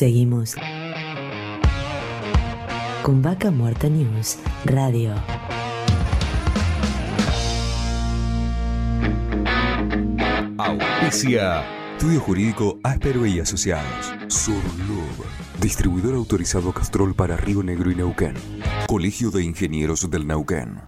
Seguimos con Vaca Muerta News Radio. Auspicia. Estudio Jurídico Áspero y Asociados. Surlub. Distribuidor autorizado Castrol para Río Negro y Neuquén. Colegio de Ingenieros del Neuquén.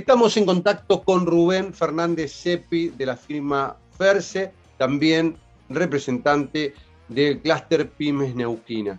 Estamos en contacto con Rubén Fernández Cepi de la firma Ferse, también representante del clúster Pymes Neuquina.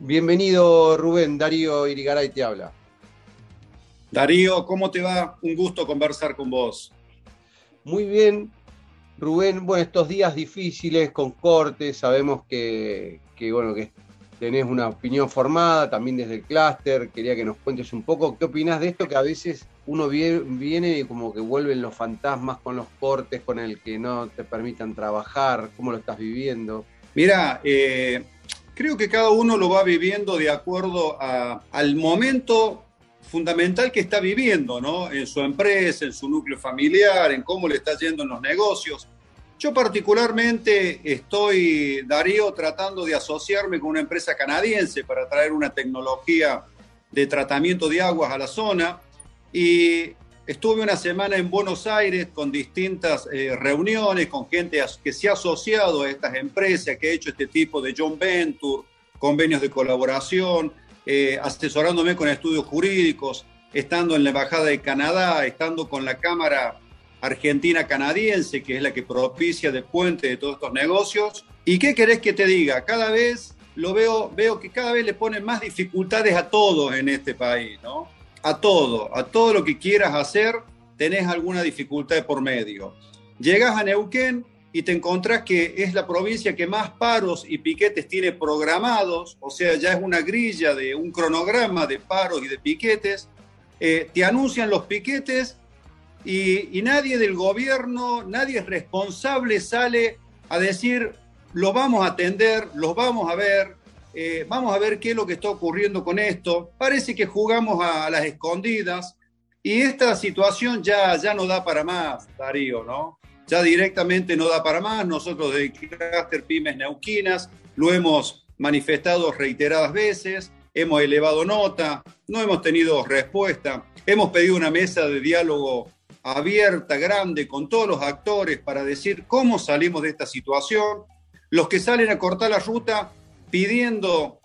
Bienvenido Rubén, Darío Irigaray te habla. Darío, ¿cómo te va? Un gusto conversar con vos. Muy bien, Rubén. Bueno, estos días difíciles con cortes, sabemos que, que bueno, que tenés una opinión formada también desde el clúster. Quería que nos cuentes un poco qué opinás de esto que a veces uno viene y como que vuelven los fantasmas con los cortes, con el que no te permitan trabajar, cómo lo estás viviendo. Mira, eh, creo que cada uno lo va viviendo de acuerdo al momento fundamental que está viviendo, ¿no? En su empresa, en su núcleo familiar, en cómo le está yendo en los negocios. Yo particularmente estoy, Darío, tratando de asociarme con una empresa canadiense para traer una tecnología de tratamiento de aguas a la zona. Y estuve una semana en Buenos Aires con distintas eh, reuniones, con gente que se ha asociado a estas empresas, que ha hecho este tipo de joint venture, convenios de colaboración, eh, asesorándome con estudios jurídicos, estando en la Embajada de Canadá, estando con la Cámara Argentina Canadiense, que es la que propicia de puente de todos estos negocios. ¿Y qué querés que te diga? Cada vez lo veo, veo que cada vez le ponen más dificultades a todos en este país, ¿no? a todo, a todo lo que quieras hacer, tenés alguna dificultad por medio. Llegas a Neuquén y te encontrás que es la provincia que más paros y piquetes tiene programados, o sea, ya es una grilla de un cronograma de paros y de piquetes. Eh, te anuncian los piquetes y, nadie del gobierno, nadie responsable sale a decir, lo vamos a atender, los vamos a ver, eh, vamos a ver qué es lo que está ocurriendo con esto. Parece que jugamos a, las escondidas y esta situación ya, ya no da para más, Darío, ¿no? Ya directamente no da para más. Nosotros de Cluster Pymes Neuquinas lo hemos manifestado reiteradas veces, hemos elevado nota, no hemos tenido respuesta, hemos pedido una mesa de diálogo abierta, grande, con todos los actores para decir cómo salimos de esta situación. Los que salen a cortar la ruta pidiendo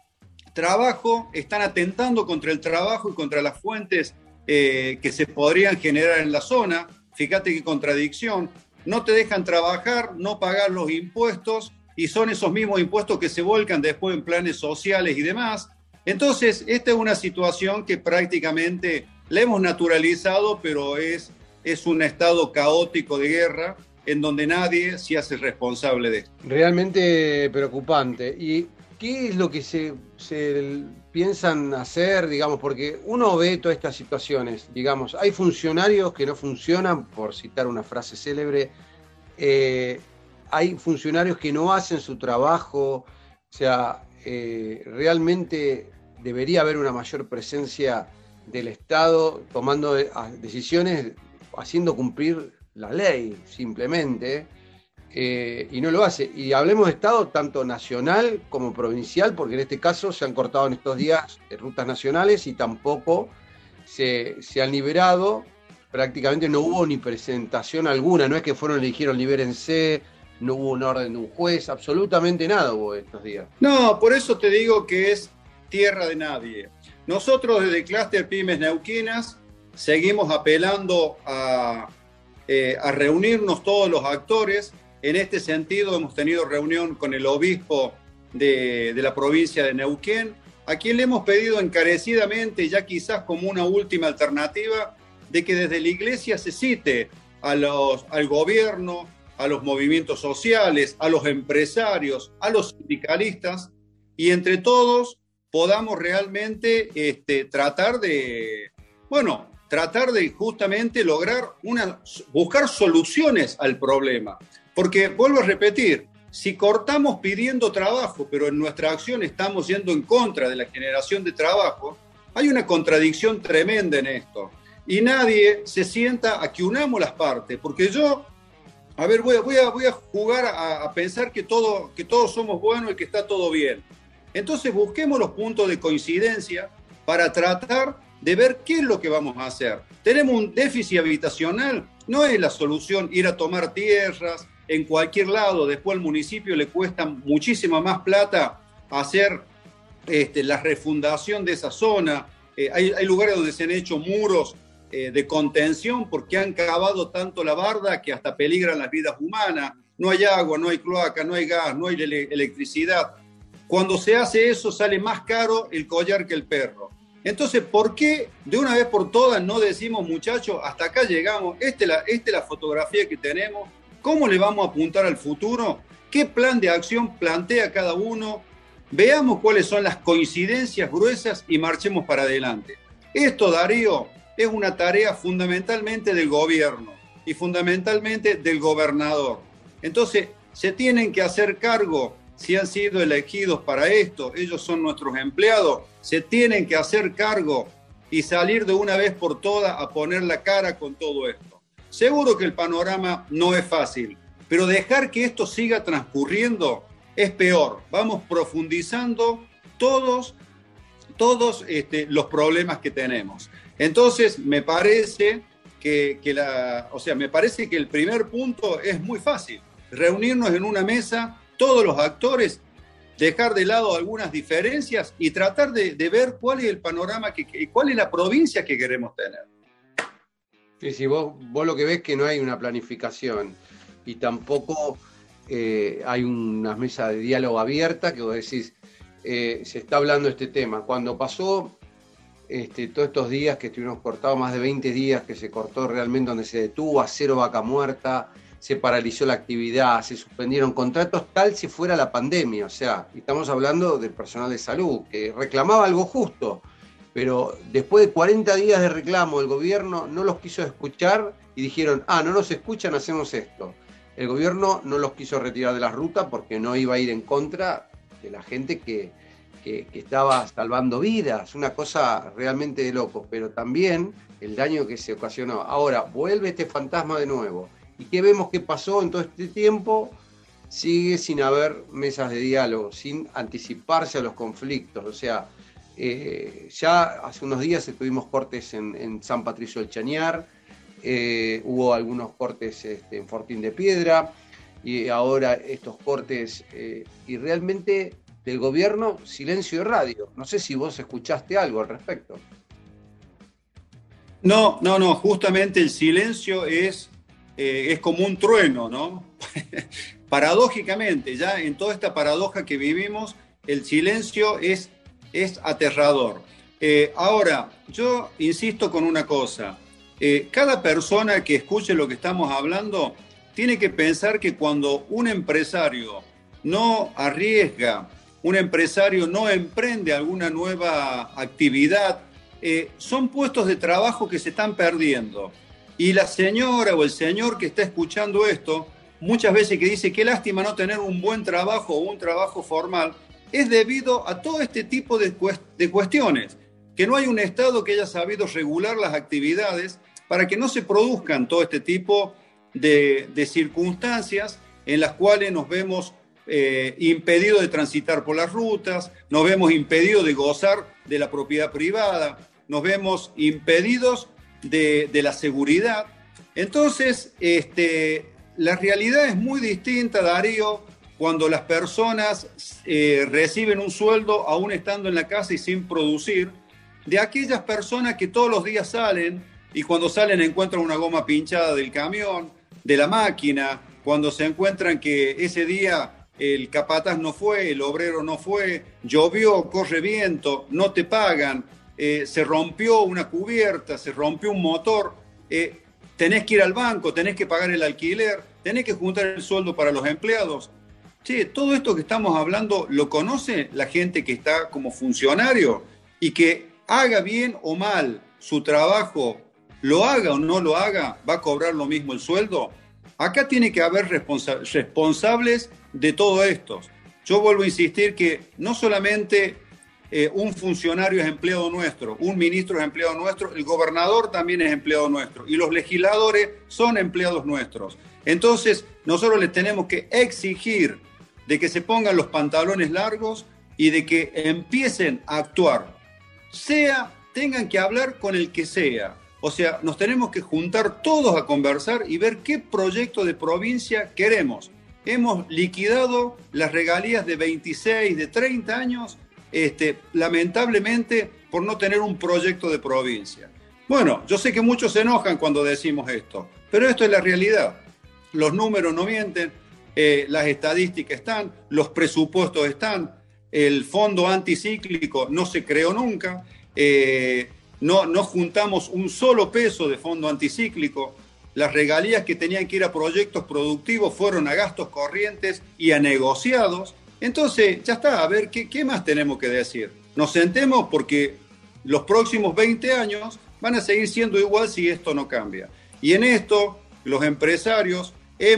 trabajo, están atentando contra el trabajo y contra las fuentes eh, que se podrían generar en la zona. Fíjate qué contradicción. No te dejan trabajar, no pagar los impuestos y son esos mismos impuestos que se volcan después en planes sociales y demás. Entonces, esta es una situación que prácticamente la hemos naturalizado, pero es, es un estado caótico de guerra en donde nadie se hace responsable de esto. Realmente preocupante. Y ¿qué es lo que se, piensan hacer, digamos? Porque uno ve todas estas situaciones, digamos, hay funcionarios que no funcionan, por citar una frase célebre, eh, hay funcionarios que no hacen su trabajo, o sea, eh, realmente debería haber una mayor presencia del Estado tomando decisiones, haciendo cumplir la ley, simplemente. Eh, y no lo hace. Y hablemos de Estado tanto nacional como provincial, porque en este caso se han cortado en estos días rutas nacionales y tampoco se, han liberado. Prácticamente no hubo ni presentación alguna, no es que fueron y le dijeron libérense, no hubo un orden de un juez, absolutamente nada hubo estos días. No, por eso te digo que es tierra de nadie. Nosotros desde Cluster Pymes Neuquinas seguimos apelando a, eh, a reunirnos todos los actores. En este sentido, hemos tenido reunión con el obispo de, la provincia de Neuquén, a quien le hemos pedido encarecidamente, ya quizás como una última alternativa, de que desde la iglesia se cite al gobierno, a los movimientos sociales, a los empresarios, a los sindicalistas, y entre todos podamos realmente este, tratar de, bueno, tratar de justamente lograr una, buscar soluciones al problema. Porque vuelvo a repetir, si cortamos pidiendo trabajo, pero en nuestra acción estamos yendo en contra de la generación de trabajo, hay una contradicción tremenda en esto. y nadie se sienta a que unamos las partes, porque yo, a ver, voy a, voy a, voy a jugar a, pensar que, todo, que todos somos buenos y que está todo bien. Entonces busquemos los puntos de coincidencia para tratar de ver qué es lo que vamos a hacer. Tenemos un déficit habitacional, no es la solución ir a tomar tierras en cualquier lado, después al municipio le cuesta muchísima más plata hacer este, la refundación de esa zona. Eh, hay, lugares donde se han hecho muros eh, de contención porque han cavado tanto la barda que hasta peligran las vidas humanas. No hay agua, no hay cloaca, no hay gas, no hay electricidad. Cuando se hace eso sale más caro el collar que el perro. Entonces, ¿por qué de una vez por todas no decimos, muchachos, hasta acá llegamos, esta es la, la fotografía que tenemos, cómo le vamos a apuntar al futuro, qué plan de acción plantea cada uno, veamos cuáles son las coincidencias gruesas y marchemos para adelante. Esto, Darío, es una tarea fundamentalmente del gobierno y fundamentalmente del gobernador. Entonces, se tienen que hacer cargo si han sido elegidos para esto, ellos son nuestros empleados, se tienen que hacer cargo y salir de una vez por todas a poner la cara con todo esto. Seguro que el panorama no es fácil, pero dejar que esto siga transcurriendo es peor. Vamos profundizando todos, todos este, los problemas que tenemos. Entonces, me parece que, que, la, o sea, me parece que el primer punto es muy fácil. Reunirnos en una mesa todos los actores, dejar de lado algunas diferencias y tratar de, ver cuál es el panorama, que, cuál es la provincia que queremos tener. Sí, sí, vos, vos lo que ves que no hay una planificación y tampoco eh, hay una mesa de diálogo abierta que vos decís, eh, se está hablando este tema. Cuando pasó este, todos estos días que estuvimos cortados, más de 20 días que se cortó realmente donde se detuvo a cero vaca muerta, se paralizó la actividad, se suspendieron contratos, tal si fuera la pandemia. O sea, estamos hablando del personal de salud, que reclamaba algo justo, pero después de 40 días de reclamo, el gobierno no los quiso escuchar y dijeron, ah, no nos escuchan, hacemos esto. El gobierno no los quiso retirar de la ruta porque no iba a ir en contra de la gente que, que, estaba salvando vidas, una cosa realmente de loco, pero también el daño que se ocasionó. Ahora, vuelve este fantasma de nuevo ¿Y qué vemos que pasó en todo este tiempo? Sigue sin haber mesas de diálogo, sin anticiparse a los conflictos. O sea, eh, ya hace unos días tuvimos cortes en, San Patricio del Chañar, eh, hubo algunos cortes este, en Fortín de Piedra, y ahora estos cortes, eh, y realmente del gobierno, silencio de radio. No sé si vos escuchaste algo al respecto. No, no, no, justamente el silencio es eh, es como un trueno, ¿no? Paradójicamente, ya en toda esta paradoja que vivimos, el silencio es, es aterrador. Eh, ahora, yo insisto con una cosa, eh, cada persona que escuche lo que estamos hablando tiene que pensar que cuando un empresario no arriesga, un empresario no emprende alguna nueva actividad, son puestos de trabajo que se están perdiendo. Y la señora o el señor que está escuchando esto, muchas veces que dice qué lástima no tener un buen trabajo o un trabajo formal, es debido a todo este tipo de, cuestiones, que no hay un Estado que haya sabido regular las actividades para que no se produzcan todo este tipo de, circunstancias en las cuales nos vemos eh, impedidos de transitar por las rutas, nos vemos impedidos de gozar de la propiedad privada, nos vemos impedidos de, la seguridad. Entonces, este, la realidad es muy distinta, Darío, cuando las personas eh, reciben un sueldo aún estando en la casa y sin producir, de aquellas personas que todos los días salen y cuando salen encuentran una goma pinchada del camión, de la máquina, cuando se encuentran que ese día el capataz no fue, el obrero no fue, llovió, corre viento, no te pagan, eh, se rompió una cubierta, se rompió un motor, eh, tenés que ir al banco, tenés que pagar el alquiler, tenés que juntar el sueldo para los empleados. Che, todo esto que estamos hablando lo conoce la gente que está como funcionario y que haga bien o mal su trabajo, lo haga o no lo haga, va a cobrar lo mismo el sueldo. Acá tiene que haber responsables de todo esto. Yo vuelvo a insistir que no solamente eh, un funcionario es empleado nuestro, un ministro es empleado nuestro, el gobernador también es empleado nuestro y los legisladores son empleados nuestros. Entonces, nosotros les tenemos que exigir de que se pongan los pantalones largos y de que empiecen a actuar. Sea, tengan que hablar con el que sea. O sea, nos tenemos que juntar todos a conversar y ver qué proyecto de provincia queremos. Hemos liquidado las regalías de 26, de 30 años este, lamentablemente por no tener un proyecto de provincia. Bueno, yo sé que muchos se enojan cuando decimos esto, pero esto es la realidad. Los números no mienten, eh, las estadísticas están, los presupuestos están, el fondo anticíclico no se creó nunca, eh, no, no juntamos un solo peso de fondo anticíclico, las regalías que tenían que ir a proyectos productivos fueron a gastos corrientes y a negociados, entonces, ya está, a ver, ¿qué, más tenemos que decir? Nos sentemos porque los próximos 20 años van a seguir siendo igual si esto no cambia. Y en esto, los empresarios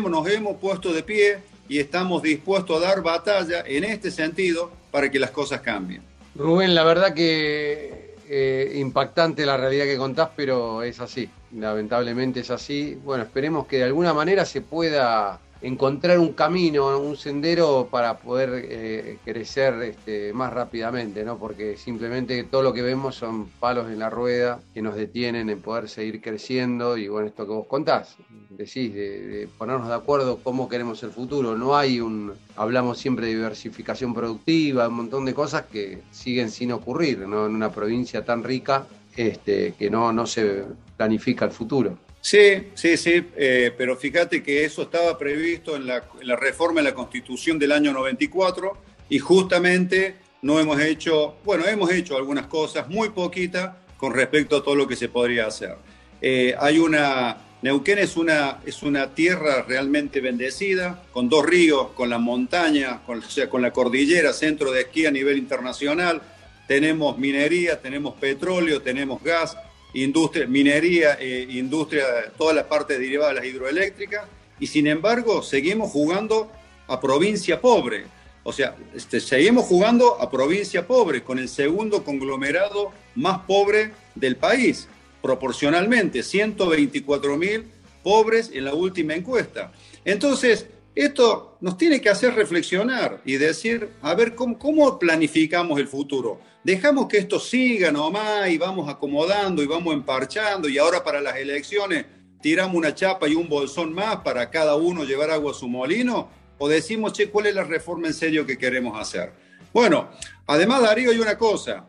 nos hemos puesto de pie y estamos dispuestos a dar batalla en este sentido para que las cosas cambien. Rubén, la verdad que eh, impactante la realidad que contás, pero es así, lamentablemente es así. Bueno, esperemos que de alguna manera se pueda encontrar un camino, un sendero para poder eh, crecer este, más rápidamente, ¿no? Porque simplemente todo lo que vemos son palos en la rueda que nos detienen en poder seguir creciendo y bueno, esto que vos contás, decís, de, ponernos de acuerdo cómo queremos el futuro. No hay un, hablamos siempre de diversificación productiva, un montón de cosas que siguen sin ocurrir, ¿no? En una provincia tan rica este, que no, no se planifica el futuro. Sí, sí, sí, eh, pero fíjate que eso estaba previsto en la, reforma de la Constitución del año 94 y justamente no hemos hecho, bueno, hemos hecho algunas cosas, muy poquitas, con respecto a todo lo que se podría hacer. Eh, hay una, Neuquén es una, es una tierra realmente bendecida, con dos ríos, con la montaña, con, o sea, con la cordillera, centro de esquí a nivel internacional. Tenemos minería, tenemos petróleo, tenemos gas, industria, minería, eh, industria, toda la parte derivada de las hidroeléctricas, y sin embargo seguimos jugando a provincia pobre. O sea, este, seguimos jugando a provincia pobre, con el segundo conglomerado más pobre del país, proporcionalmente, 124 mil pobres en la última encuesta. Entonces, esto nos tiene que hacer reflexionar y decir, a ver, ¿cómo, planificamos el futuro? Dejamos que esto siga nomás y vamos acomodando y vamos emparchando y ahora para las elecciones tiramos una chapa y un bolsón más para cada uno llevar agua a su molino o decimos, che, ¿cuál es la reforma en serio que queremos hacer? Bueno, además Darío hay una cosa,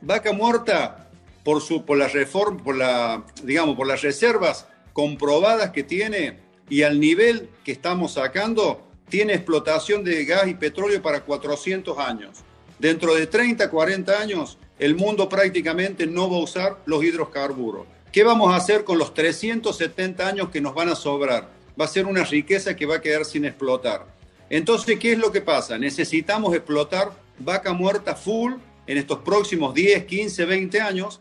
Vaca Muerta por su por por la digamos, por las reservas comprobadas que tiene y al nivel que estamos sacando, tiene explotación de gas y petróleo para 400 años. Dentro de 30, 40 años, el mundo prácticamente no va a usar los hidrocarburos. ¿Qué vamos a hacer con los 370 años que nos van a sobrar? Va a ser una riqueza que va a quedar sin explotar. Entonces, ¿qué es lo que pasa? Necesitamos explotar vaca muerta full en estos próximos 10, 15, 20 años,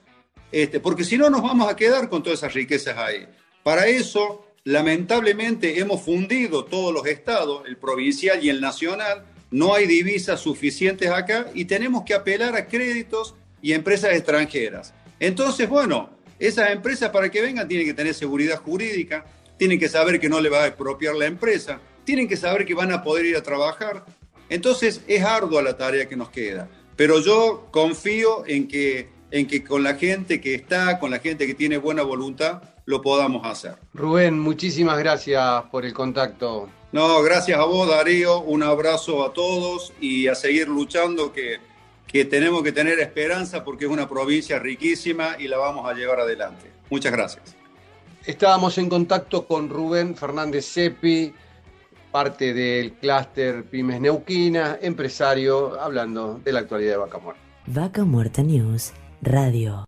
este, porque si no nos vamos a quedar con todas esas riquezas ahí. Para eso Lamentablemente hemos fundido todos los estados, el provincial y el nacional, no hay divisas suficientes acá y tenemos que apelar a créditos y empresas extranjeras. Entonces, bueno, esas empresas para que vengan tienen que tener seguridad jurídica, tienen que saber que no le va a expropiar la empresa, tienen que saber que van a poder ir a trabajar. Entonces es ardua la tarea que nos queda, pero yo confío en que, en que con la gente que está, con la gente que tiene buena voluntad, lo podamos hacer. Rubén, muchísimas gracias por el contacto. No, gracias a vos, Darío. Un abrazo a todos y a seguir luchando que, que tenemos que tener esperanza porque es una provincia riquísima y la vamos a llevar adelante. Muchas gracias. Estábamos en contacto con Rubén Fernández Sepi, parte del clúster Pymes Neuquina, empresario, hablando de la actualidad de Vaca Muerta. Vaca Muerta News Radio.